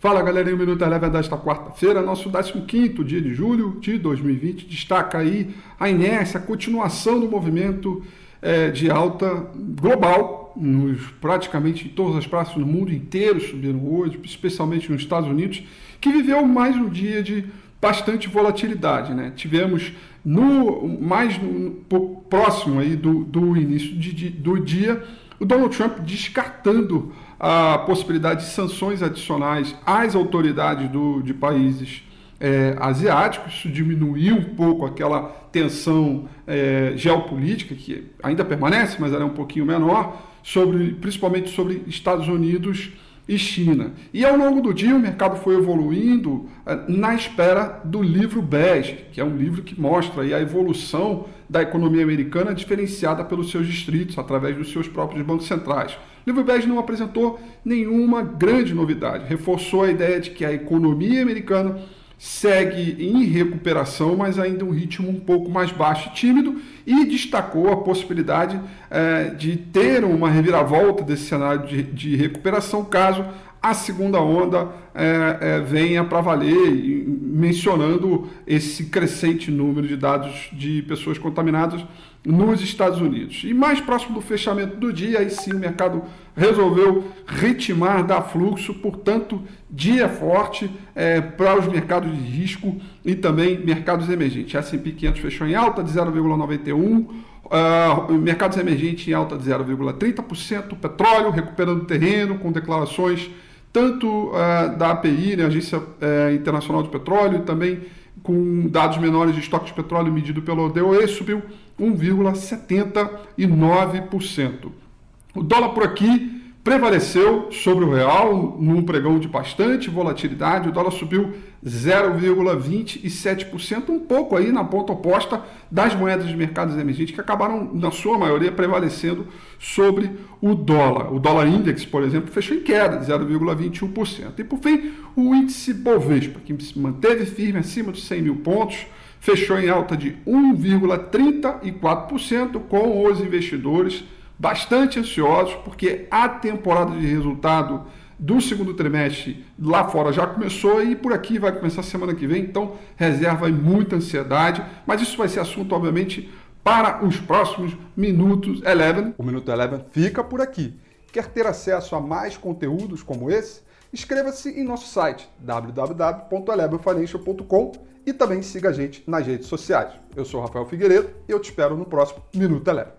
Fala galerinha, o Minuto Eleva desta quarta-feira, nosso 15 dia de julho de 2020. Destaca aí a inércia, a continuação do movimento é, de alta global, nos, praticamente em todas as praças no mundo inteiro subiram hoje, especialmente nos Estados Unidos, que viveu mais um dia de bastante volatilidade. Né? Tivemos no mais no, próximo aí do, do início de, de, do dia o Donald Trump descartando a possibilidade de sanções adicionais às autoridades do, de países é, asiáticos. Isso diminuiu um pouco aquela tensão é, geopolítica, que ainda permanece, mas ela é um pouquinho menor, sobre, principalmente sobre Estados Unidos e China. E ao longo do dia o mercado foi evoluindo é, na espera do livro bege, que é um livro que mostra a evolução da economia americana diferenciada pelos seus distritos, através dos seus próprios bancos centrais. O livro bege não apresentou nenhuma grande novidade, reforçou a ideia de que a economia americana segue em recuperação, mas ainda um ritmo um pouco mais baixo e tímido, e destacou a possibilidade é, de ter uma reviravolta desse cenário de, de recuperação caso a segunda onda é, é, venha para valer, mencionando esse crescente número de dados de pessoas contaminadas nos Estados Unidos. E mais próximo do fechamento do dia, aí sim o mercado resolveu ritmar, dar fluxo, portanto, dia forte é, para os mercados de risco e também mercados emergentes. S&P 500 fechou em alta de 0,91%, Uh, mercados emergentes em alta de 0,30%, petróleo recuperando terreno com declarações tanto uh, da API, né, Agência uh, Internacional de Petróleo, também com dados menores de estoque de petróleo medido pelo DOE, subiu 1,79%. O dólar por aqui prevaleceu sobre o real num pregão de bastante volatilidade. O dólar subiu 0,27%, um pouco aí na ponta oposta das moedas de mercados emergentes que acabaram, na sua maioria, prevalecendo sobre o dólar. O dólar index, por exemplo, fechou em queda de 0,21%. E por fim, o índice Bovespa, que se manteve firme acima dos 100 mil pontos, fechou em alta de 1,34%, com os investidores bastante ansiosos, porque a temporada de resultado do segundo trimestre lá fora já começou e por aqui vai começar semana que vem, então reserva muita ansiedade, mas isso vai ser assunto, obviamente, para os próximos Minutos Eleven. O Minuto Eleven fica por aqui. Quer ter acesso a mais conteúdos como esse? Inscreva-se em nosso site www.elevenfinancial.com e também siga a gente nas redes sociais. Eu sou Rafael Figueiredo e eu te espero no próximo Minuto Eleven.